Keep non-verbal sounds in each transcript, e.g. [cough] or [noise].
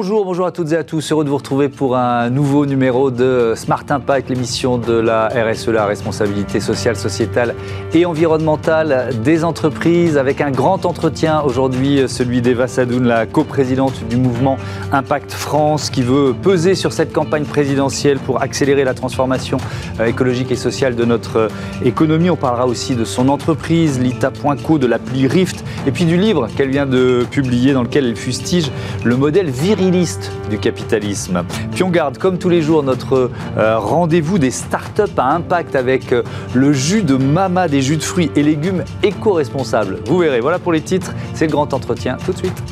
Bonjour, bonjour à toutes et à tous. Heureux de vous retrouver pour un nouveau numéro de Smart Impact, l'émission de la RSE, la responsabilité sociale, sociétale et environnementale des entreprises, avec un grand entretien aujourd'hui, celui d'Eva Sadoun, la coprésidente du mouvement Impact France, qui veut peser sur cette campagne présidentielle pour accélérer la transformation euh, écologique et sociale de notre euh, économie. On parlera aussi de son entreprise, Lita.co, de l'appli Rift, et puis du livre qu'elle vient de publier dans lequel elle fustige le modèle du capitalisme. Puis on garde, comme tous les jours, notre euh, rendez-vous des startups à impact avec euh, le jus de Mama, des jus de fruits et légumes éco-responsables. Vous verrez, voilà pour les titres, c'est le grand entretien tout de suite.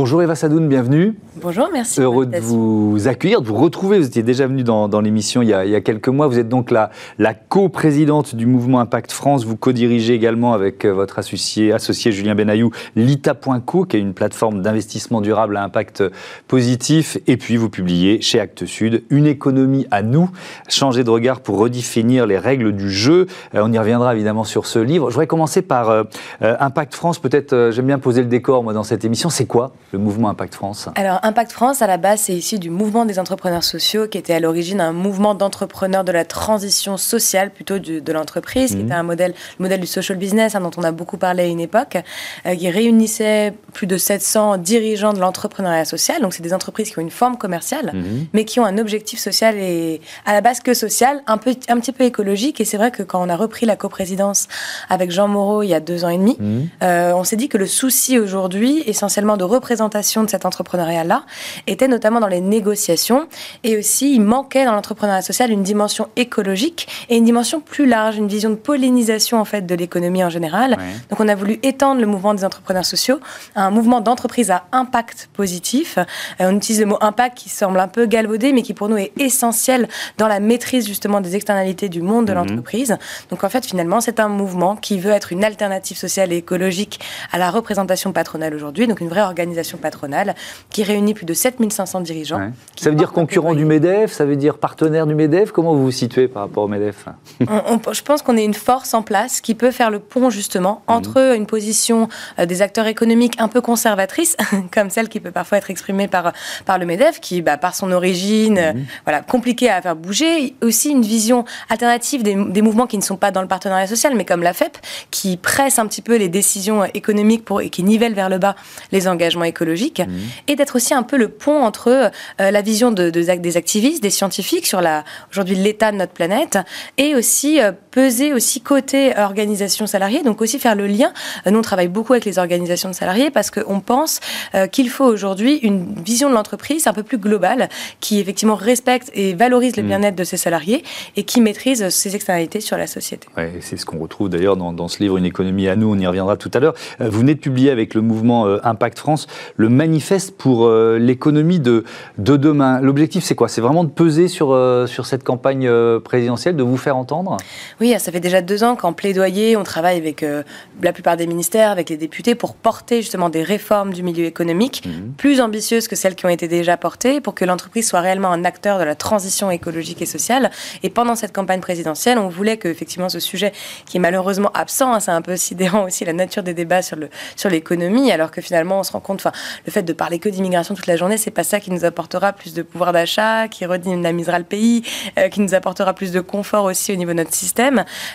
Bonjour Eva Sadoun, bienvenue. Bonjour, merci. Heureux de vous accueillir, de vous retrouver. Vous étiez déjà venu dans, l'émission il, y a quelques mois. Vous êtes donc la, la co-présidente du mouvement Impact France. Vous co-dirigez également avec euh, votre associé, associé Julien Benayou Lita.co, qui est une plateforme d'investissement durable à impact positif. Et puis vous publiez chez Actes Sud Une économie à nous, changer de regard pour redéfinir les règles du jeu. Euh, on y reviendra évidemment sur ce livre. Je voudrais commencer par euh, Impact France. Peut-être, j'aime bien poser le décor moi dans cette émission. C'est quoi? Le mouvement Impact France Alors, Impact France, à la base, c'est issu du mouvement des entrepreneurs sociaux, qui était à l'origine un mouvement d'entrepreneurs de la transition sociale, plutôt de l'entreprise, qui mhm. était un modèle, le modèle du social business, hein, dont on a beaucoup parlé à une époque, euh, qui réunissait plus de 700 dirigeants de l'entrepreneuriat social. Donc, c'est des entreprises qui ont une forme commerciale, mhm. mais qui ont un objectif social et à la base que social, un, peu, un petit peu écologique. Et c'est vrai que quand on a repris la coprésidence avec Jean Moreau il y a deux ans et demi, mhm. euh, on s'est dit que le souci aujourd'hui, essentiellement de représenter présentation de cet entrepreneuriat-là était notamment dans les négociations et aussi il manquait dans l'entrepreneuriat social une dimension écologique et une dimension plus large, une vision de pollinisation en fait de l'économie en général. Donc on a voulu étendre le mouvement des entrepreneurs sociaux à un mouvement d'entreprise à impact positif. Euh, on utilise le mot impact qui semble un peu galvaudé mais qui pour nous est essentiel dans la maîtrise justement des externalités du monde de mhm. l'entreprise. Donc en fait finalement c'est un mouvement qui veut être une alternative sociale et écologique à la représentation patronale aujourd'hui, donc une vraie organisation patronale qui réunit plus de 7500 dirigeants. Ça veut dire concurrent du MEDEF Ça veut dire partenaire du MEDEF Comment vous vous situez par rapport au MEDEF? Je pense qu'on est une force en place qui peut faire le pont justement mhm. entre une position euh, des acteurs économiques un peu conservatrice, [laughs] comme celle qui peut parfois être exprimée par, par le MEDEF, qui, bah, par son origine, mhm. euh, voilà, compliqué à faire bouger, aussi une vision alternative des, des, mouvements qui ne sont pas dans le partenariat social, mais comme la FEP, qui presse un petit peu les décisions économiques pour, et qui nivelle vers le bas les engagements écologique, mmh. et d'être aussi un peu le pont entre euh, la vision de, des activistes, des scientifiques sur la aujourd'hui l'état de notre planète, et aussi euh, peser aussi côté organisation salariée, donc aussi faire le lien. Euh, nous, on travaille beaucoup avec les organisations de salariés parce qu'on pense qu'il faut aujourd'hui une vision de l'entreprise un peu plus globale, qui effectivement respecte et valorise le mmh. bien-être de ses salariés et qui maîtrise ses externalités sur la société. Ouais, c'est ce qu'on retrouve d'ailleurs dans, dans, ce livre Une économie à nous, on y reviendra tout à l'heure. Vous venez de publier avec le mouvement Impact France le manifeste pour euh, l'économie de, de demain. L'objectif, c'est quoi? C'est vraiment de peser sur, euh, sur cette campagne euh, présidentielle, de vous faire entendre? Oui, ça fait déjà deux ans qu'en plaidoyer, on travaille avec la plupart des ministères, avec les députés, pour porter justement des réformes du milieu économique mhm. plus ambitieuses que celles qui ont été déjà portées, pour que l'entreprise soit réellement un acteur de la transition écologique et sociale. Et pendant cette campagne présidentielle, on voulait que effectivement ce sujet, qui est malheureusement absent, hein, c'est un peu sidérant aussi la nature des débats sur le sur l'économie, alors que finalement on se rend compte, enfin le fait de parler que d'immigration toute la journée, c'est pas ça qui nous apportera plus de pouvoir d'achat, qui redynamisera le pays, euh, qui nous apportera plus de confort aussi au niveau de notre système.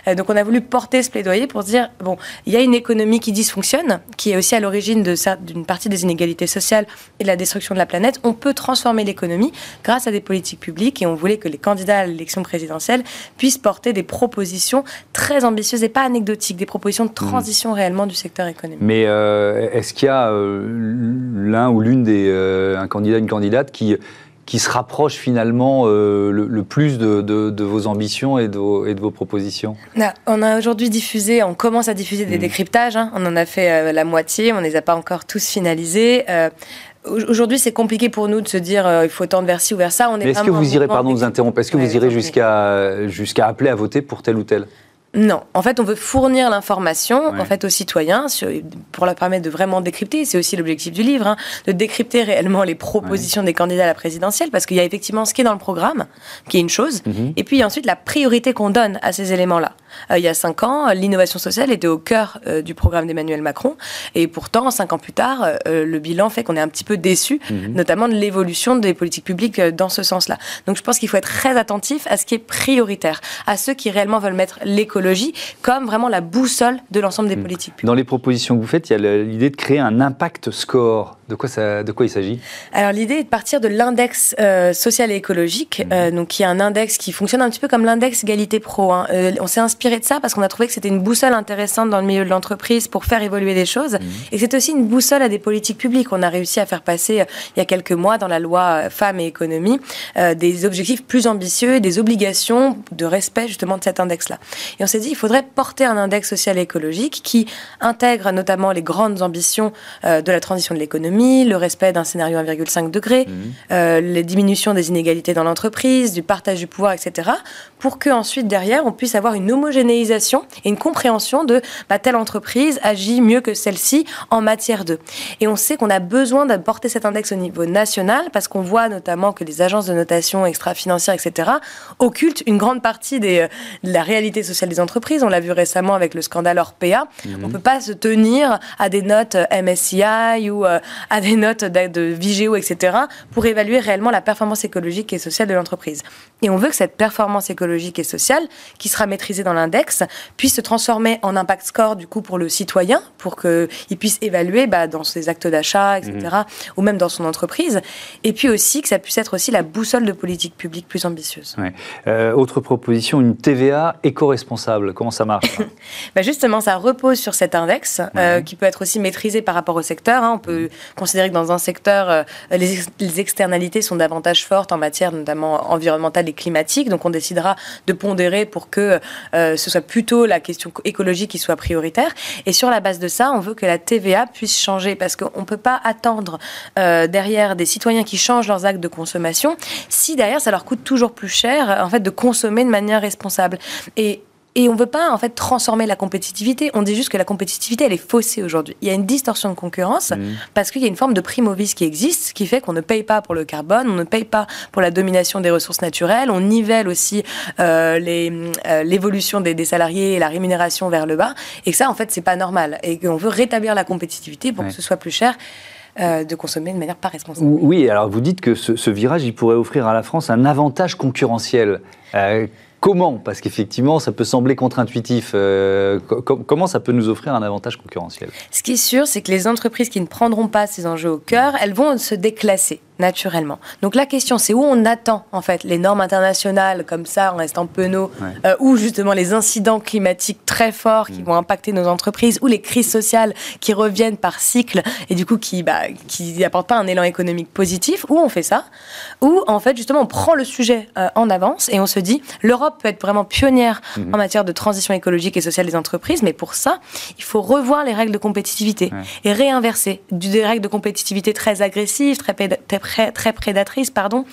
Euh, donc on a voulu porter ce plaidoyer pour dire bon, il y a une économie qui dysfonctionne, qui est aussi à l'origine d'une partie des inégalités sociales et de la destruction de la planète. On peut transformer l'économie grâce à des politiques publiques et on voulait que les candidats à l'élection présidentielle puissent porter des propositions très ambitieuses et pas anecdotiques, des propositions de transition mmh. réellement du secteur économique. Mais euh, est-ce qu'il y a l'un ou l'une des euh, un candidat, une candidate qui qui se rapproche finalement euh, le, plus de, de, vos ambitions et de vos, et de vos propositions On a aujourd'hui diffusé, on commence à diffuser des mmh. décryptages, hein. on en a fait euh, la moitié, on ne les a pas encore tous finalisés. Aujourd'hui, c'est compliqué pour nous de se dire il faut tendre vers ci ou vers ça. On est, est-ce que vous irez, pardon de vous interrompre, est-ce que vous irez jusqu'à jusqu'à appeler à voter pour tel ou tel? Non, en fait, on veut fournir l'information en fait aux citoyens pour leur permettre de vraiment décrypter. C'est aussi l'objectif du livre, hein, de décrypter réellement les propositions des candidats à la présidentielle, parce qu'il y a effectivement ce qui est dans le programme, qui est une chose, mhm. et puis ensuite la priorité qu'on donne à ces éléments-là. Il y a cinq ans, l'innovation sociale était au cœur du programme d'Emmanuel Macron. Et pourtant, cinq ans plus tard, le bilan fait qu'on est un petit peu déçu, mhm. notamment de l'évolution des politiques publiques dans ce sens-là. Donc je pense qu'il faut être très attentif à ce qui est prioritaire, à ceux qui réellement veulent mettre l'écologie comme vraiment la boussole de l'ensemble des mhm. politiques publiques. Dans les propositions que vous faites, il y a l'idée de créer un impact score. De quoi, ça, de quoi il s'agit? Alors l'idée est de partir de l'index euh, social et écologique, mhm. euh, donc qui est un index qui fonctionne un petit peu comme l'index égalité pro. Hein. Euh, on s'est inspiré de ça parce qu'on a trouvé que c'était une boussole intéressante dans le milieu de l'entreprise pour faire évoluer des choses, et c'est aussi une boussole à des politiques publiques. On a réussi à faire passer il y a quelques mois dans la loi Femmes et économie des objectifs plus ambitieux, des obligations de respect justement de cet index-là. Et on s'est dit il faudrait porter un index social et écologique qui intègre notamment les grandes ambitions de la transition de l'économie le respect d'un scénario 1,5 degré, mhm. euh, les diminutions des inégalités dans l'entreprise, du partage du pouvoir, etc. Pour que ensuite derrière on puisse avoir une homogénéisation et une compréhension de bah, telle entreprise agit mieux que celle-ci en matière de. Et on sait qu'on a besoin d'apporter cet index au niveau national parce qu'on voit notamment que les agences de notation extra-financières, etc. occultent une grande partie des, euh, de la réalité sociale des entreprises. On l'a vu récemment avec le scandale Orpea. Mhm. On ne peut pas se tenir à des notes euh, MSCI ou à des notes de Vigéo, etc., pour évaluer réellement la performance écologique et sociale de l'entreprise. Et on veut que cette performance écologique et sociale, qui sera maîtrisée dans l'index, puisse se transformer en impact score, du coup, pour le citoyen, pour qu'il puisse évaluer bah, dans ses actes d'achat, etc., mhm. ou même dans son entreprise. Et puis aussi que ça puisse être aussi la boussole de politique publique plus ambitieuse. Euh, autre proposition, une TVA éco-responsable. Comment ça marche [laughs] bah Justement, ça repose sur cet index, euh, qui peut être aussi maîtrisé par rapport au secteur. Hein. On peut considérer que dans un secteur, euh, les, externalités sont davantage fortes en matière notamment environnementale et climatique. Donc on décidera de pondérer pour que euh, ce soit plutôt la question écologique qui soit prioritaire. Et sur la base de ça, on veut que la TVA puisse changer parce qu'on ne peut pas attendre euh, derrière des citoyens qui changent leurs actes de consommation si derrière ça leur coûte toujours plus cher en fait de consommer de manière responsable. Et et on ne veut pas en fait transformer la compétitivité. On dit juste que la compétitivité, elle est faussée aujourd'hui. Il y a une distorsion de concurrence mmh. parce qu'il y a une forme de primovis qui existe, qui fait qu'on ne paye pas pour le carbone, on ne paye pas pour la domination des ressources naturelles, on nivelle aussi euh, euh, l'évolution des, des, salariés et la rémunération vers le bas. Et que ça, en fait, c'est pas normal. Et qu'on veut rétablir la compétitivité pour que ce soit plus cher. Euh, de consommer de manière pas responsable. Oui, alors vous dites que ce, virage, il pourrait offrir à la France un avantage concurrentiel. Comment Parce qu'effectivement, ça peut sembler contre-intuitif. Euh, comment ça peut nous offrir un avantage concurrentiel? Ce qui est sûr, c'est que les entreprises qui ne prendront pas ces enjeux au cœur, elles vont se déclasser naturellement. Donc la question, c'est où on attend en fait les normes internationales comme ça, en restant penaud, euh, ou justement les incidents climatiques très forts qui mm. vont impacter nos entreprises, ou les crises sociales qui reviennent par cycle et du coup qui bah, qui apportent pas un élan économique positif. Où on fait ça Ou en fait justement on prend le sujet euh, en avance et on se dit l'Europe peut être vraiment pionnière mm-hmm. en matière de transition écologique et sociale des entreprises, mais pour ça il faut revoir les règles de compétitivité et réinverser des règles de compétitivité très agressives, très, très très, prédatrice pardon,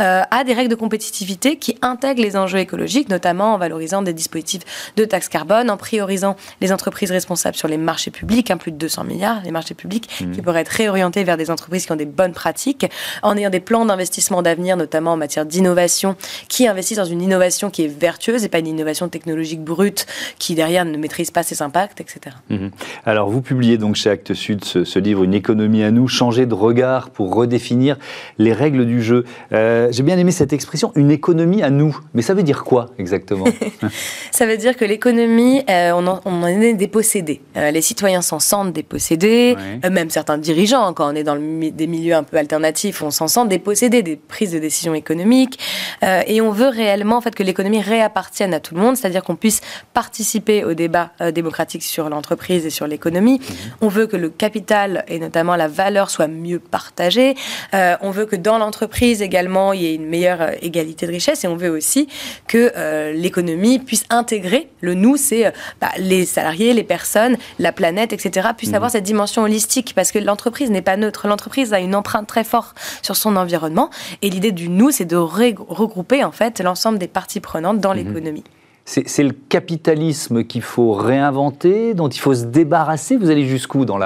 euh, à des règles de compétitivité qui intègrent les enjeux écologiques, notamment en valorisant des dispositifs de taxes carbone, en priorisant les entreprises responsables sur les marchés publics, hein, plus de 200 milliards, les marchés publics, mmh. qui pourraient être réorientés vers des entreprises qui ont des bonnes pratiques, en ayant des plans d'investissement d'avenir, notamment en matière d'innovation, qui investissent dans une innovation qui est vertueuse et pas une innovation technologique brute qui derrière ne maîtrise pas ses impacts, etc. Mmh. Alors vous publiez donc chez Actes Sud ce, ce livre Une économie à nous, changer de regard pour redéfinir les règles du jeu. Euh, j'ai bien aimé cette expression, une économie à nous. Mais ça veut dire quoi exactement? [laughs] Ça veut dire que l'économie, euh, on, en, est dépossédé. Euh, les citoyens s'en sentent dépossédés, même certains dirigeants, quand on est dans des milieux un peu alternatifs, on s'en sent dépossédé des prises de décisions économiques. et on veut réellement en fait, que l'économie réappartienne à tout le monde, c'est-à-dire qu'on puisse participer au débat démocratique sur l'entreprise et sur l'économie. Mhm. On veut que le capital et notamment la valeur soient mieux partagés. Euh, on veut que dans l'entreprise également, il y ait une meilleure euh, égalité de richesse et on veut aussi que euh, l'économie puisse intégrer le nous, c'est bah, les salariés, les personnes, la planète, etc., puissent avoir mmh. cette dimension holistique parce que l'entreprise n'est pas neutre. L'entreprise a une empreinte très forte sur son environnement et l'idée du nous, c'est de regrouper en fait l'ensemble des parties prenantes dans mmh. l'économie. C'est le capitalisme qu'il faut réinventer, dont il faut se débarrasser. Vous allez jusqu'où dans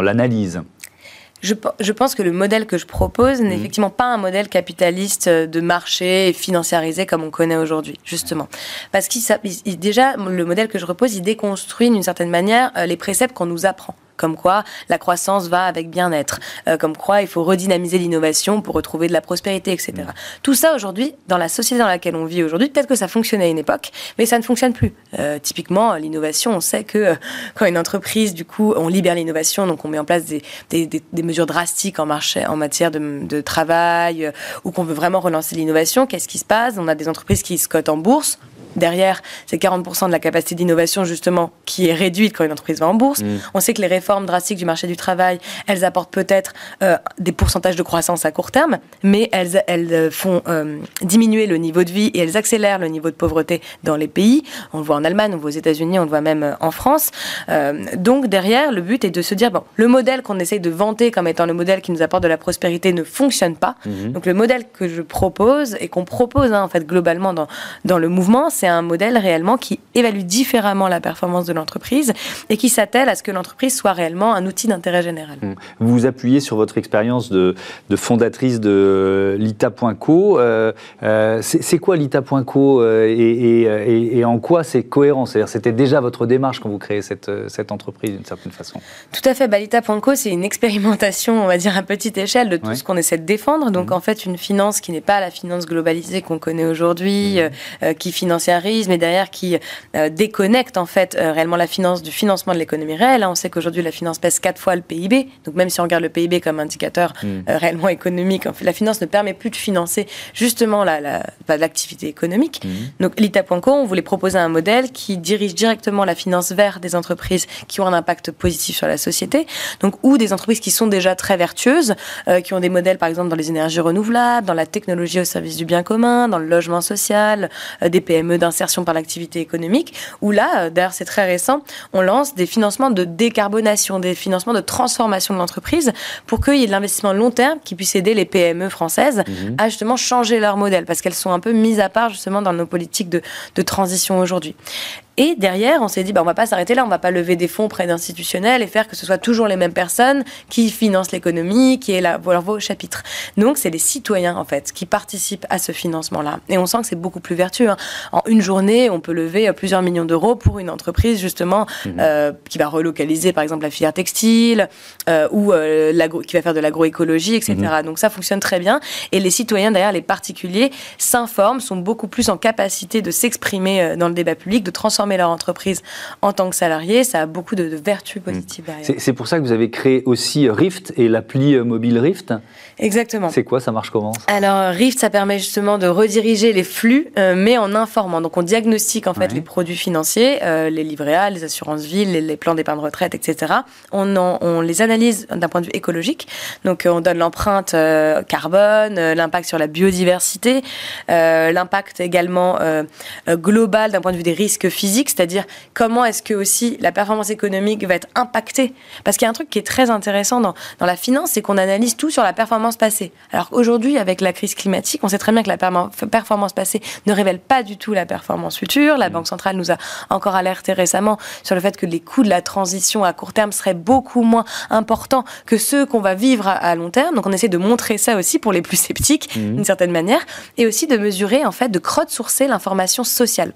l'analyse? Je, pense que le modèle que je propose n'est mmh. effectivement pas un modèle capitaliste de marché financiarisé comme on connaît aujourd'hui, justement. Parce qu'il déjà, le modèle que je repose, il déconstruit d'une certaine manière les préceptes qu'on nous apprend comme quoi la croissance va avec bien-être, euh, comme quoi il faut redynamiser l'innovation pour retrouver de la prospérité, etc. Mm. Tout ça aujourd'hui, dans la société dans laquelle on vit aujourd'hui, peut-être que ça fonctionnait à une époque, mais ça ne fonctionne plus. Euh, typiquement, l'innovation, on sait que euh, quand une entreprise, du coup, on libère l'innovation, donc on met en place des, des, des, mesures drastiques en, marché, en matière de, de travail, ou qu'on veut vraiment relancer l'innovation, qu'est-ce qui se passe? On a des entreprises qui se cotent en bourse, derrière, c'est 40% de la capacité d'innovation justement qui est réduite quand une entreprise va en bourse. Mm. On sait que les réformes drastiques du marché du travail, elles apportent peut-être euh, des pourcentages de croissance à court terme, mais elles, elles euh, font euh, diminuer le niveau de vie et elles accélèrent le niveau de pauvreté dans les pays. On le voit en Allemagne, on le voit aux États-Unis, on le voit même en France. donc derrière, le but est de se dire, bon, le modèle qu'on essaye de vanter comme étant le modèle qui nous apporte de la prospérité ne fonctionne pas. Mm-hmm. Donc le modèle que je propose et qu'on propose hein, en fait globalement dans, dans le mouvement, c'est un modèle réellement qui évalue différemment la performance de l'entreprise et qui s'attelle à ce que l'entreprise soit réellement un outil d'intérêt général. Vous vous appuyez sur votre expérience de, fondatrice de l'ITA.co. Euh, euh, c'est quoi l'ITA.co euh, et, et, en quoi c'est cohérent? C'est-à-dire c'était déjà votre démarche quand vous créez cette, cette entreprise d'une certaine façon Tout à fait. Bah, L'ITA.co, c'est une expérimentation, on va dire, à petite échelle de tout ce qu'on essaie de défendre. Donc mmh. en fait, une finance qui n'est pas la finance globalisée qu'on connaît aujourd'hui, mmh. qui financière mais derrière qui euh, déconnecte en fait euh, réellement la finance du financement de l'économie réelle. Hein, on sait qu'aujourd'hui la finance pèse quatre fois le PIB, donc même si on regarde le PIB comme indicateur hmm. euh, réellement économique, en fait, la finance ne permet plus de financer justement l'activité la, économique. Hmm. Donc l'ITA.co, on voulait proposer un modèle qui dirige directement la finance vers des entreprises qui ont un impact positif sur la société, donc ou des entreprises qui sont déjà très vertueuses, qui ont des modèles par exemple dans les énergies renouvelables, dans la technologie au service du bien commun, dans le logement social, des PME d'insertion par l'activité économique, où là, euh, d'ailleurs c'est très récent, on lance des financements de décarbonation, des financements de transformation de l'entreprise pour qu'il y ait de l'investissement long terme qui puisse aider les PME françaises mhm. à justement changer leur modèle, parce qu'elles sont un peu mises à part justement dans nos politiques de, de transition aujourd'hui. Et derrière, on s'est dit, bah, on va pas s'arrêter là, on va pas lever des fonds auprès d'institutionnels et faire que ce soit toujours les mêmes personnes qui financent l'économie, qui est là, leur au chapitre. Donc, c'est les citoyens, en fait, qui participent à ce financement-là. Et on sent que c'est beaucoup plus vertueux. Hein. En une journée, on peut lever euh, plusieurs millions d'euros pour une entreprise, justement, mmh. euh, qui va relocaliser, par exemple, la filière textile euh, ou euh, qui va faire de l'agroécologie, etc. Mmh. Donc, ça fonctionne très bien. Et les citoyens, derrière, les particuliers, s'informent, sont beaucoup plus en capacité de s'exprimer dans le débat public, de transformer leur entreprise en tant que salarié, ça a beaucoup de, vertus positives derrière. C'est pour ça que vous avez créé aussi Rift et l'appli euh, mobile Rift Exactement. C'est quoi Ça marche comment Alors Rift, ça permet justement de rediriger les flux, euh, mais en informant. Donc on diagnostique en fait les produits financiers, euh, les livrets A, les assurances villes, les, plans d'épargne retraite, etc. On, on les analyse d'un point de vue écologique. Donc on donne l'empreinte carbone, l'impact sur la biodiversité, l'impact également global d'un point de vue des risques physiques c'est-à-dire comment est-ce que aussi la performance économique va être impactée. Parce qu'il y a un truc qui est très intéressant dans, dans la finance, c'est qu'on analyse tout sur la performance passée. Alors qu'aujourd'hui, avec la crise climatique, on sait très bien que la performance passée ne révèle pas du tout la performance future. La. Banque centrale nous a encore alerté récemment sur le fait que les coûts de la transition à court terme seraient beaucoup moins importants que ceux qu'on va vivre à, long terme. Donc on essaie de montrer ça aussi pour les plus sceptiques, mmh. d'une certaine manière, et aussi de mesurer, en fait, de crowdsourcer l'information sociale.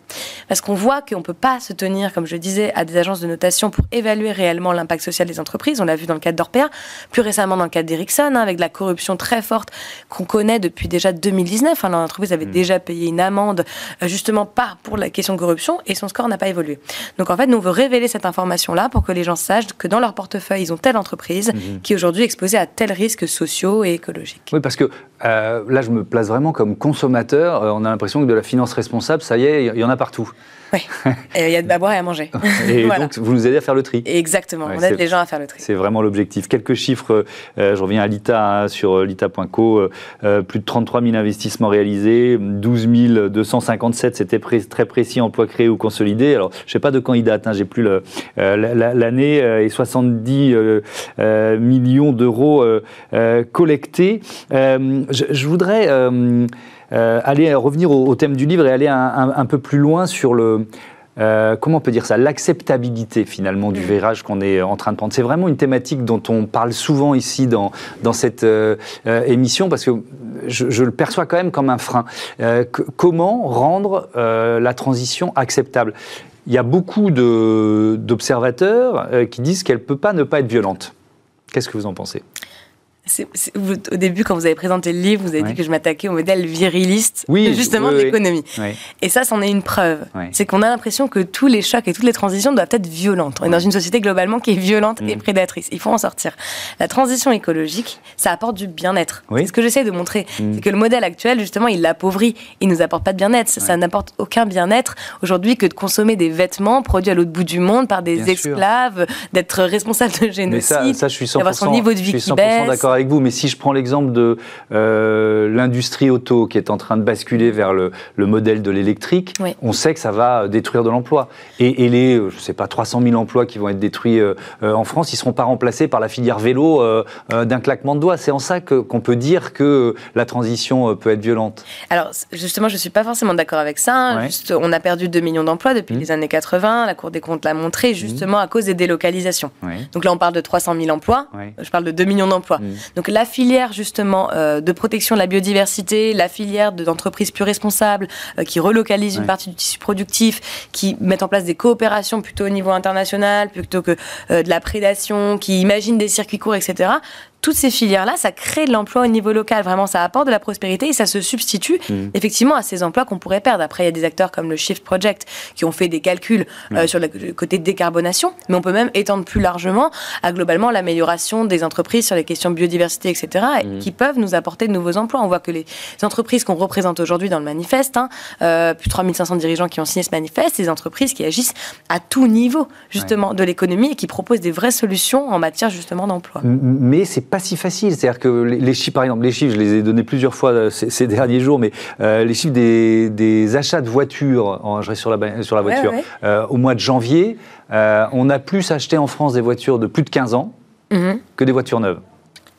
Parce qu'on voit qu'on peut pas se tenir, comme je disais, à des agences de notation pour évaluer réellement l'impact social des entreprises. On l'a vu dans le cadre d'Orpea, plus récemment dans le cadre d'Ericsson, hein, avec de la corruption très forte qu'on connaît depuis déjà 2019. Hein, L'entreprise avait mm. déjà payé une amende, euh, justement pas pour la question de corruption, et son score n'a pas évolué. Donc en fait, nous, on veut révéler cette information-là pour que les gens sachent que dans leur portefeuille, ils ont telle entreprise mm-hmm. qui est aujourd'hui exposée à tels risques sociaux et écologiques. Oui, parce que euh, là, je me place vraiment comme consommateur. Euh, on a l'impression que de la finance responsable, ça y est, il y en a partout. Oui, [laughs] il y a de boire et à manger. et [laughs] donc, vous nous aidez à faire le tri. Exactement, on aide les gens à faire le tri. C'est vraiment l'objectif. Quelques chiffres, euh, je reviens à l'ITA, hein, sur euh, l'ITA.co, euh, plus de 33 000 investissements réalisés, 12 257, c'était très précis, emplois créés ou consolidés. Alors, je ne sais pas de quand il date, hein, j'ai plus l'année, et 70 millions d'euros collectés. Je, je, voudrais... Euh, aller revenir au, thème du livre et aller un, peu plus loin sur le, euh, comment on peut dire ça, l'acceptabilité finalement du mm. virage qu'on est en train de prendre. C'est vraiment une thématique dont on parle souvent ici dans, dans cette euh, euh, émission parce que je, le perçois quand même comme un frein. comment rendre la transition acceptable? Il y a beaucoup d'observateurs qui disent qu'elle ne peut pas ne pas être violente. Qu'est-ce que vous en pensez? Au début, quand vous avez présenté le livre, vous avez dit que je m'attaquais au modèle viriliste, [laughs] justement, de l'économie. Et ça, c'en est une preuve. C'est qu'on a l'impression que tous les chocs et toutes les transitions doivent être violentes. On est dans une société globalement qui est violente et mm. prédatrice. Il faut en sortir. La transition écologique, ça apporte du bien-être. Ce que j'essaie de montrer. Mm. C'est que le modèle actuel, justement, il l'appauvrit. Il nous apporte pas de bien-être. Ça, n'apporte aucun bien-être aujourd'hui que de consommer des vêtements produits à l'autre bout du monde par des esclaves, d'être responsable de génocide, 100%, son niveau de vie qui baisse avec vous, mais si je prends l'exemple de euh, l'industrie auto qui est en train de basculer vers le, modèle de l'électrique, on sait que ça va détruire de l'emploi. Et, les, euh, je sais pas, 300 000 emplois qui vont être détruits euh, en France, ils ne seront pas remplacés par la filière vélo d'un claquement de doigts. C'est en ça qu'on peut dire que la transition peut être violente. Alors, justement, je ne suis pas forcément d'accord avec ça. Hein. Juste, on a perdu 2 millions d'emplois depuis mmh. les années 80. La Cour des comptes l'a montré, justement mmh. à cause des délocalisations. Donc là, on parle de 300 000 emplois. Je parle de 2 millions d'emplois. Mmh. Donc la filière justement euh, de protection de la biodiversité, la filière d'entreprises plus responsables euh, qui relocalisent une partie du tissu productif, qui mettent en place des coopérations plutôt au niveau international plutôt que euh, de la prédation, qui imaginent des circuits courts, etc toutes ces filières-là, ça crée de l'emploi au niveau local. Vraiment, ça apporte de la prospérité et ça se substitue mm. effectivement à ces emplois qu'on pourrait perdre. Après, il y a des acteurs comme le Shift Project qui ont fait des calculs euh, sur le côté de décarbonation, mais on peut même étendre plus largement à globalement l'amélioration des entreprises sur les questions de biodiversité, etc., mm. qui peuvent nous apporter de nouveaux emplois. On voit que les entreprises qu'on représente aujourd'hui dans le manifeste, hein, euh, plus de 3500 dirigeants qui ont signé ce manifeste, des entreprises qui agissent à tout niveau justement de l'économie et qui proposent des vraies solutions en matière justement d'emploi. Mais c'est pas si facile. C'est-à-dire que les, chiffres, par exemple, les chiffres, je les ai donnés plusieurs fois euh, ces, derniers jours, mais euh, les chiffres des, achats de voitures, en, je reste sur la, sur la voiture, euh, au mois de janvier, on a plus acheté en France des voitures de plus de 15 ans mhm. que des voitures neuves.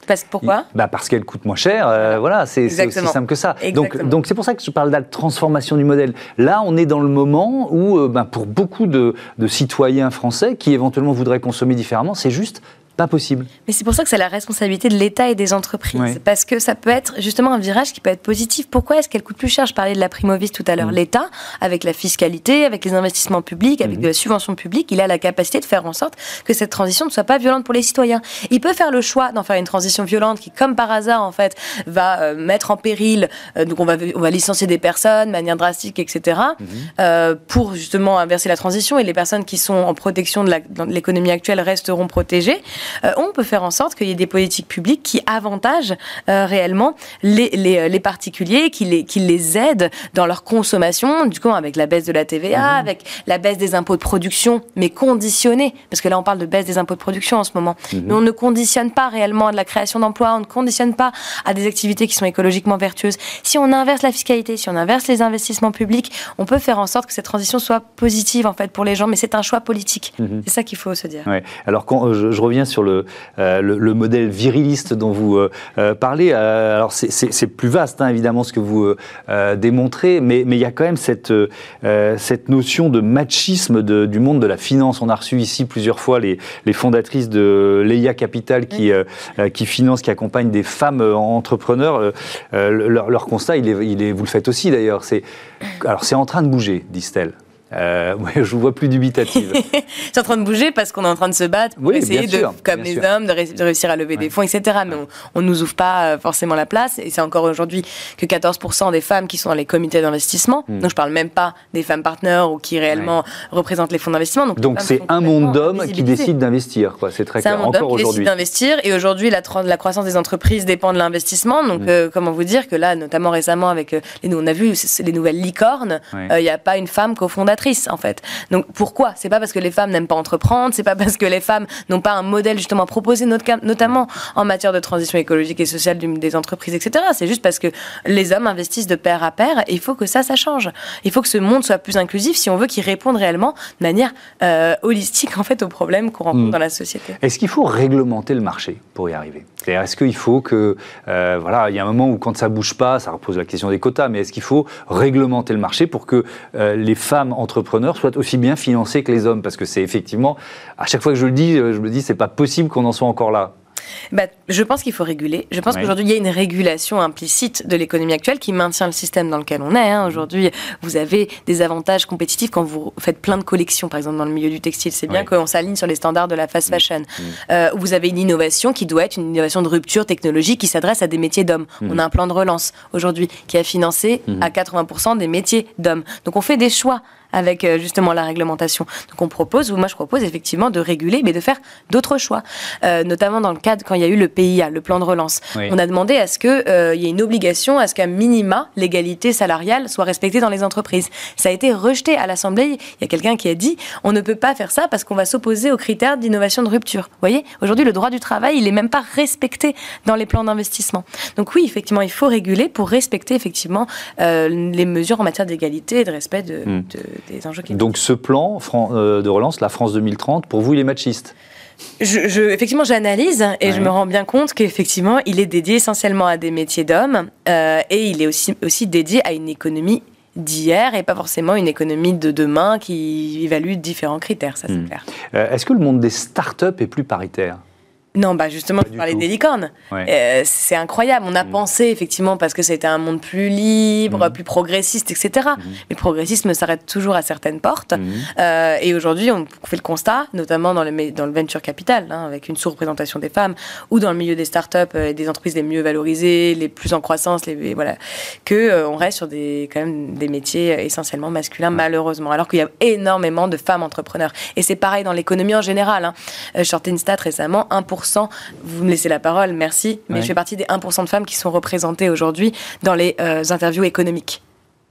Parce, pourquoi? Bah Parce qu'elles coûtent moins cher. voilà, c'est aussi simple que ça. Donc, donc c'est pour ça que je parle de la transformation du modèle. Là, on est dans le moment où, ben, pour beaucoup de, de, citoyens français qui éventuellement voudraient consommer différemment, c'est juste pas possible. Mais c'est pour ça que c'est la responsabilité de l'État et des entreprises. Parce que ça peut être justement un virage qui peut être positif. Pourquoi est-ce qu'elle coûte plus cher? Je parlais de la primovis tout à l'heure. Mm. L'État, avec la fiscalité, avec les investissements publics, avec mm. de la subvention publique, il a la capacité de faire en sorte que cette transition ne soit pas violente pour les citoyens. Il peut faire le choix d'en faire une transition violente qui, comme par hasard, en fait, va euh, mettre en péril, euh, donc on va, on va licencier des personnes de manière drastique, etc., mm-hmm. euh, pour justement inverser la transition et les personnes qui sont en protection de l'économie actuelle resteront protégées. Euh, on peut faire en sorte qu'il y ait des politiques publiques qui avantagent euh, réellement les, euh, les, particuliers, qui les, qui les aident dans leur consommation, du coup avec la baisse de la TVA, mhm. avec la baisse des impôts de production, mais conditionnée, parce que là on parle de baisse des impôts de production en ce moment. Mhm. Mais on ne conditionne pas réellement à de la création d'emplois, on ne conditionne pas à des activités qui sont écologiquement vertueuses. Si on inverse la fiscalité, si on inverse les investissements publics, on peut faire en sorte que cette transition soit positive en fait pour les gens, mais c'est un choix politique. Mhm. C'est ça qu'il faut se dire. Ouais. Alors quand je reviens sur euh, le, le, modèle viriliste dont vous euh, euh, parlez. alors c'est plus vaste, hein, évidemment, ce que vous démontrez, mais, mais il y a quand même cette, cette notion de machisme de, du monde de la finance. On a reçu ici plusieurs fois les, les fondatrices de Leia Capital qui, qui finance, qui accompagne des femmes entrepreneurs. Leur, leur, constat, il est, il est, vous le faites aussi d'ailleurs, c'est alors c'est en train de bouger, disent-elles. Euh, je vous vois plus dubitative. [laughs] c'est en train de bouger parce qu'on est en train de se battre pour essayer, de, comme les hommes, de, réussir à lever des fonds, etc. Mais on, ne nous ouvre pas euh, forcément la place. Et c'est encore aujourd'hui que 14% des femmes qui sont dans les comités d'investissement. Hmm. Donc je parle même pas des femmes partenaires ou qui réellement représentent les fonds d'investissement. Donc c'est un monde d'hommes qui décident d'investir. C'est très clair. Un monde d'hommes qui décide d'investir. Et aujourd'hui, la, la, croissance des entreprises dépend de l'investissement. Donc hmm. euh, comment vous dire que là, notamment récemment avec les, on a vu les nouvelles licornes, il n'y a pas une femme cofondatrice en fait. Donc pourquoi? C'est pas parce que les femmes n'aiment pas entreprendre, c'est pas parce que les femmes n'ont pas un modèle justement proposé, notamment en matière de transition écologique et sociale des entreprises, etc. C'est juste parce que les hommes investissent de pair à pair et il faut que ça, ça change. Il faut que ce monde soit plus inclusif si on veut qu'il réponde réellement de manière euh, holistique en fait aux problèmes qu'on rencontre hmm. dans la société. Est-ce qu'il faut réglementer le marché pour y arriver? Est-ce qu'il faut que, euh, voilà, il y a un moment où quand ça bouge pas, ça repose la question des quotas, mais est-ce qu'il faut réglementer le marché pour que euh, les femmes entrepreneurs entrepreneurs soient aussi bien financés que les hommes Parce que c'est effectivement, à chaque fois que je le dis, je me dis, c'est pas possible qu'on en soit encore là. Bah, je pense qu'il faut réguler. Je pense qu'aujourd'hui, il y a une régulation implicite de l'économie actuelle qui maintient le système dans lequel on est. Hein. Aujourd'hui, vous avez des avantages compétitifs quand vous faites plein de collections, par exemple dans le milieu du textile. C'est bien qu'on s'aligne sur les standards de la fast mm. fashion. Mm. Euh, vous avez une innovation qui doit être une innovation de rupture technologique qui s'adresse à des métiers d'hommes. Mm. On a un plan de relance aujourd'hui qui a financé à 80% des métiers d'hommes. Donc on fait des choix avec euh, justement la réglementation. Donc on propose, ou moi je propose effectivement de réguler, mais de faire d'autres choix, euh, notamment dans le cadre quand il y a eu le PIA, le plan de relance. On a demandé à ce qu'il euh, y ait une obligation, à ce qu'à minima l'égalité salariale soit respectée dans les entreprises. Ça a été rejeté à l'Assemblée. Il y a quelqu'un qui a dit on ne peut pas faire ça parce qu'on va s'opposer aux critères d'innovation de rupture. Vous voyez, aujourd'hui le droit du travail, il n'est même pas respecté dans les plans d'investissement. Donc oui, effectivement, il faut réguler pour respecter effectivement les mesures en matière d'égalité et de respect de, Donc ce plan euh, de relance, la France 2030, pour vous, il est machiste je, effectivement, j'analyse et je me rends bien compte qu'effectivement, il est dédié essentiellement à des métiers d'hommes euh, et il est aussi, aussi dédié à une économie d'hier et pas forcément une économie de demain qui évalue différents critères, ça c'est hmm. clair. Euh, est-ce que le monde des startups est plus paritaire? Non, bah justement, tu parlais des licornes. Euh, c'est incroyable. On a mm. pensé, effectivement, parce que c'était un monde plus libre, mm. plus progressiste, etc. Mm. Mais le progressisme s'arrête toujours à certaines portes. Euh, et aujourd'hui, on fait le constat, notamment dans le, dans le venture capital, hein, avec une sous-représentation des femmes, ou dans le milieu des startups euh, et des entreprises les mieux valorisées, les plus en croissance, les, voilà, que on reste sur des, quand même, des métiers essentiellement masculins, malheureusement. Alors qu'il y a énormément de femmes entrepreneurs. Et c'est pareil dans l'économie en général. Hein. Je sortais une stat récemment, 1% vous me laissez la parole, merci, mais je fais partie des 1% de femmes qui sont représentées aujourd'hui dans les euh, interviews économiques.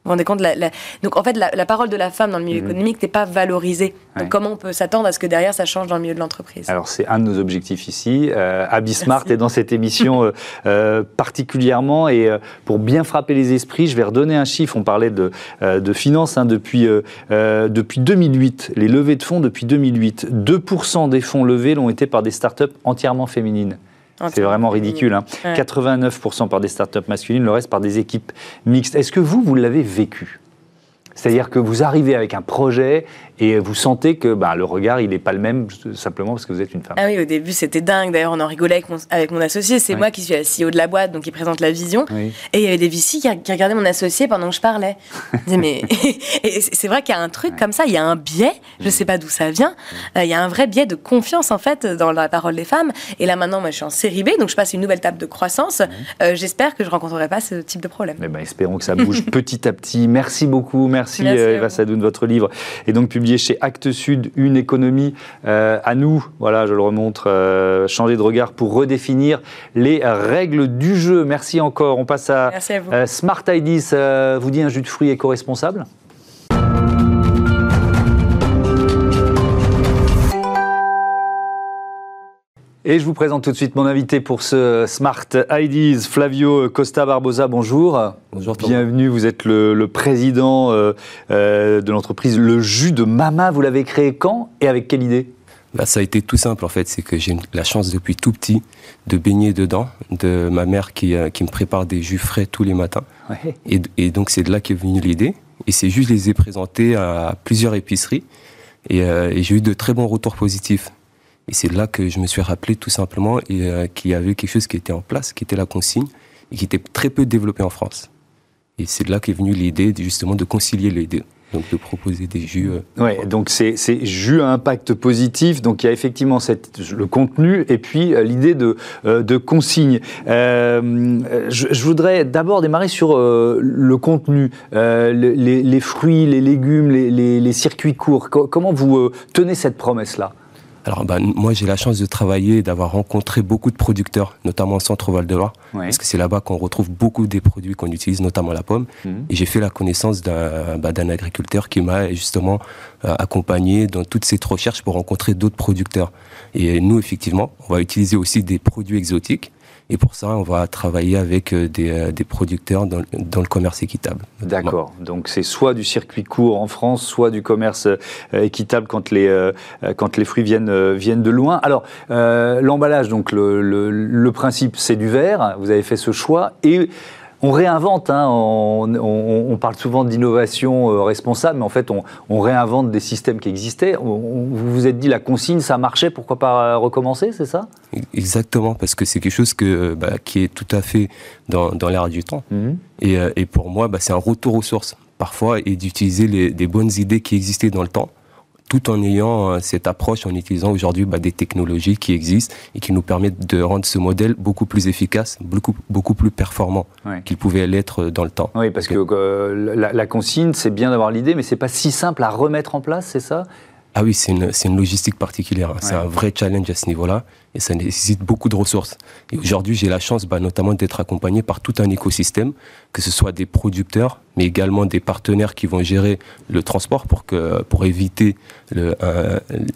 Vous vous rendez compte la, Donc en fait, la, parole de la femme dans le milieu mhm. économique n'est pas valorisée. Donc comment on peut s'attendre à ce que derrière ça change dans le milieu de l'entreprise? Alors c'est un de nos objectifs ici. Euh, Abby Smart est dans cette émission euh, euh, particulièrement et euh, pour bien frapper les esprits, je vais redonner un chiffre. On parlait de, de finances hein, depuis, depuis 2008, les levées de fonds depuis 2008. 2% des fonds levés l'ont été par des startups entièrement féminines. C'est vraiment ridicule. 89% hein. par des startups masculines, le reste par des équipes mixtes. Est-ce que vous, vous l'avez vécu? C'est-à-dire que vous arrivez avec un projet et vous sentez que bah, le regard, il n'est pas le même simplement parce que vous êtes une femme. Ah oui, au début, c'était dingue. D'ailleurs, on en rigolait avec mon, avec mon associé. C'est moi qui suis la CEO de la boîte, donc qui présente la vision. Et il y avait des VC qui, regardaient mon associé pendant que je parlais. [laughs] mais... [laughs] c'est vrai qu'il y a un truc comme ça, il y a un biais, je ne sais pas d'où ça vient. Euh, il y a un vrai biais de confiance, en fait, dans la parole des femmes. Et là, maintenant, moi, je suis en série B, donc je passe une nouvelle table de croissance. Euh, j'espère que je ne rencontrerai pas ce type de problème. Eh ben, espérons que ça bouge [laughs] petit à petit. Merci beaucoup. Merci, merci euh, Eva Sadoun. Votre livre est donc publié chez Actes Sud, une économie euh, à nous, voilà, je le remontre, euh, changer de regard pour redéfinir les règles du jeu. Merci encore. On passe à, Smart IDs. vous dit un jus de fruits éco-responsable Et je vous présente tout de suite mon invité pour ce Smart IDs, Flavio Costa Barbosa. Bonjour. Bonjour. Bienvenue. Vous êtes le, président euh, euh, de l'entreprise Le Jus de Mama. Vous l'avez créé quand et avec quelle idée? Bah, Ça a été tout simple en fait. C'est que j'ai la chance depuis tout petit de baigner dedans, de ma mère qui, euh, qui me prépare des jus frais tous les matins. Et, et, donc c'est de là qu'est venue l'idée. Et c'est juste, je les ai présentés à plusieurs épiceries. Et, et j'ai eu de très bons retours positifs. Et c'est là que je me suis rappelé tout simplement euh, qu'il y avait quelque chose qui était en place, qui était la consigne, et qui était très peu développé en France. Et c'est là qu'est venue l'idée justement de concilier les deux donc de proposer des jus. Euh, oui, donc c'est jus à impact positif. Donc il y a effectivement cette, le contenu et puis euh, l'idée de, de consigne. je, voudrais d'abord démarrer sur le contenu, les, fruits, les légumes, les, les circuits courts. comment vous tenez cette promesse-là? Alors, bah, moi, j'ai la chance de travailler et d'avoir rencontré beaucoup de producteurs, notamment au centre Val-de-Loire, parce que c'est là-bas qu'on retrouve beaucoup des produits qu'on utilise, notamment la pomme. Mhm. Et j'ai fait la connaissance d'un bah, agriculteur qui m'a justement euh, accompagné dans toute cette recherche pour rencontrer d'autres producteurs. Et nous, effectivement, on va utiliser aussi des produits exotiques et pour ça, on va travailler avec euh, euh, des, producteurs dans, le commerce équitable. D'accord. Donc c'est soit du circuit court en France, soit du commerce euh, équitable quand les, quand les fruits viennent, viennent de loin. Alors, l'emballage, donc le, le, principe, c'est du verre. Vous avez fait ce choix. Et on réinvente. Hein, on, parle souvent d'innovation euh, responsable, mais en fait, on, réinvente des systèmes qui existaient. vous vous êtes dit la consigne, ça marchait, pourquoi pas recommencer, c'est ça? Exactement, parce que c'est quelque chose que, bah, qui est tout à fait dans, dans l'air du temps. Mhm. Euh, et, pour moi, bah, c'est un retour aux sources, parfois, et d'utiliser les, des bonnes idées qui existaient dans le temps tout en ayant euh, cette approche, en utilisant aujourd'hui bah, des technologies qui existent et qui nous permettent de rendre ce modèle beaucoup plus efficace, beaucoup, beaucoup plus performant qu'il pouvait l'être dans le temps. Oui, parce que euh, la, consigne, c'est bien d'avoir l'idée, mais c'est pas si simple à remettre en place, c'est ça? Ah oui, c'est une, une, logistique particulière. C'est un vrai challenge à ce niveau-là et ça nécessite beaucoup de ressources. Et aujourd'hui, j'ai la chance bah, notamment d'être accompagné par tout un écosystème, que ce soit des producteurs, mais également des partenaires qui vont gérer le transport pour, que, pour éviter le,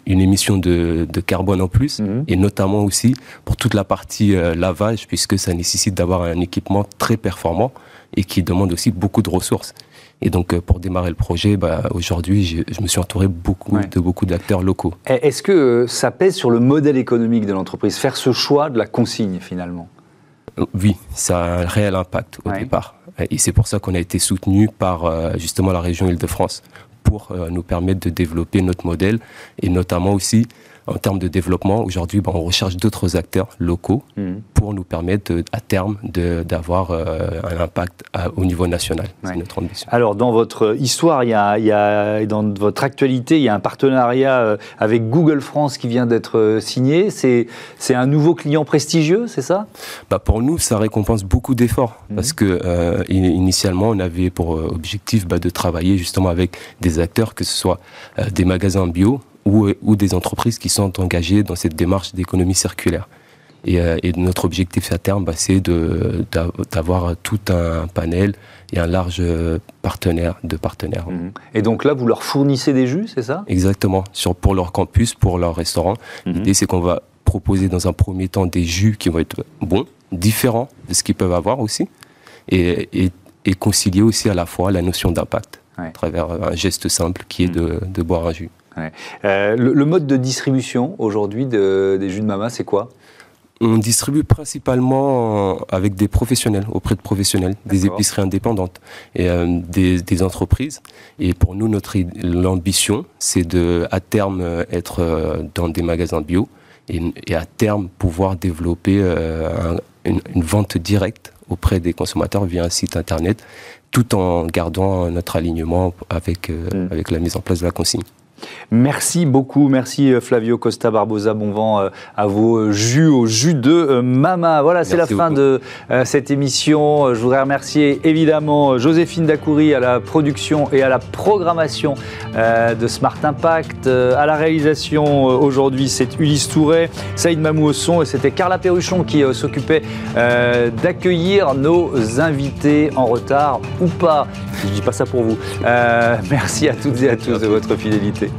une émission de, de, carbone en plus, mhm. et notamment aussi pour toute la partie euh, lavage, puisque ça nécessite d'avoir un équipement très performant et qui demande aussi beaucoup de ressources. Et donc, euh, pour démarrer le projet, bah, aujourd'hui, je, me suis entouré beaucoup, de beaucoup d'acteurs locaux. Est-ce que euh, ça pèse sur le modèle économique de l'entreprise, faire ce choix de la consigne finalement? Euh, Oui, ça a un réel impact au départ. Et c'est pour ça qu'on a été soutenu par justement la région Île-de-France pour nous permettre de développer notre modèle et notamment aussi en termes de développement, aujourd'hui, ben, on recherche d'autres acteurs locaux mhm. pour nous permettre à terme d'avoir euh, un impact au niveau national. C'est notre ambition. Alors, dans votre histoire, il y, a, il y a, dans votre actualité, il y a un partenariat euh, avec Google France qui vient d'être euh, signé. C'est un nouveau client prestigieux, c'est ça? Bah Pour nous, ça récompense beaucoup d'efforts mhm. parce que initialement, on avait pour objectif bah, de travailler justement avec des acteurs, que ce soit des magasins bio, ou, ou, des entreprises qui sont engagées dans cette démarche d'économie circulaire. Et, euh, et, notre objectif à terme, bah, c'est d'avoir tout un panel et un large partenaire de partenaires. Mhm. Et donc là, vous leur fournissez des jus, c'est ça? Exactement, sur, pour leur campus, pour leur restaurant. Mhm. L'idée, c'est qu'on va proposer dans un premier temps des jus qui vont être bons, différents de ce qu'ils peuvent avoir aussi, et, et, et, concilier aussi à la fois la notion d'impact à travers un geste simple qui est de, de boire un jus. Euh, le, mode de distribution aujourd'hui des jus de mama, c'est quoi? On distribue principalement avec des professionnels, auprès de professionnels, des épiceries indépendantes et euh, des, entreprises. Et pour nous, notre l'ambition, c'est de à terme être euh, dans des magasins bio et, à terme pouvoir développer une, vente directe auprès des consommateurs via un site internet, tout en gardant notre alignement avec, mm. avec la mise en place de la consigne. Merci beaucoup, merci euh, Flavio Costa Barbosa, bon vent euh, à vos euh, jus, au jus de Mama. Voilà, c'est la fin de cette émission. Je voudrais remercier évidemment Joséphine Dacoury à la production et à la programmation de Smart Impact. À la réalisation aujourd'hui, c'est Ulysse Touret, Saïd Mamou au son et c'était Carla Perruchon qui s'occupait d'accueillir nos invités en retard ou pas. Je dis pas ça pour vous. [laughs] merci à toutes et à tous de votre fidélité.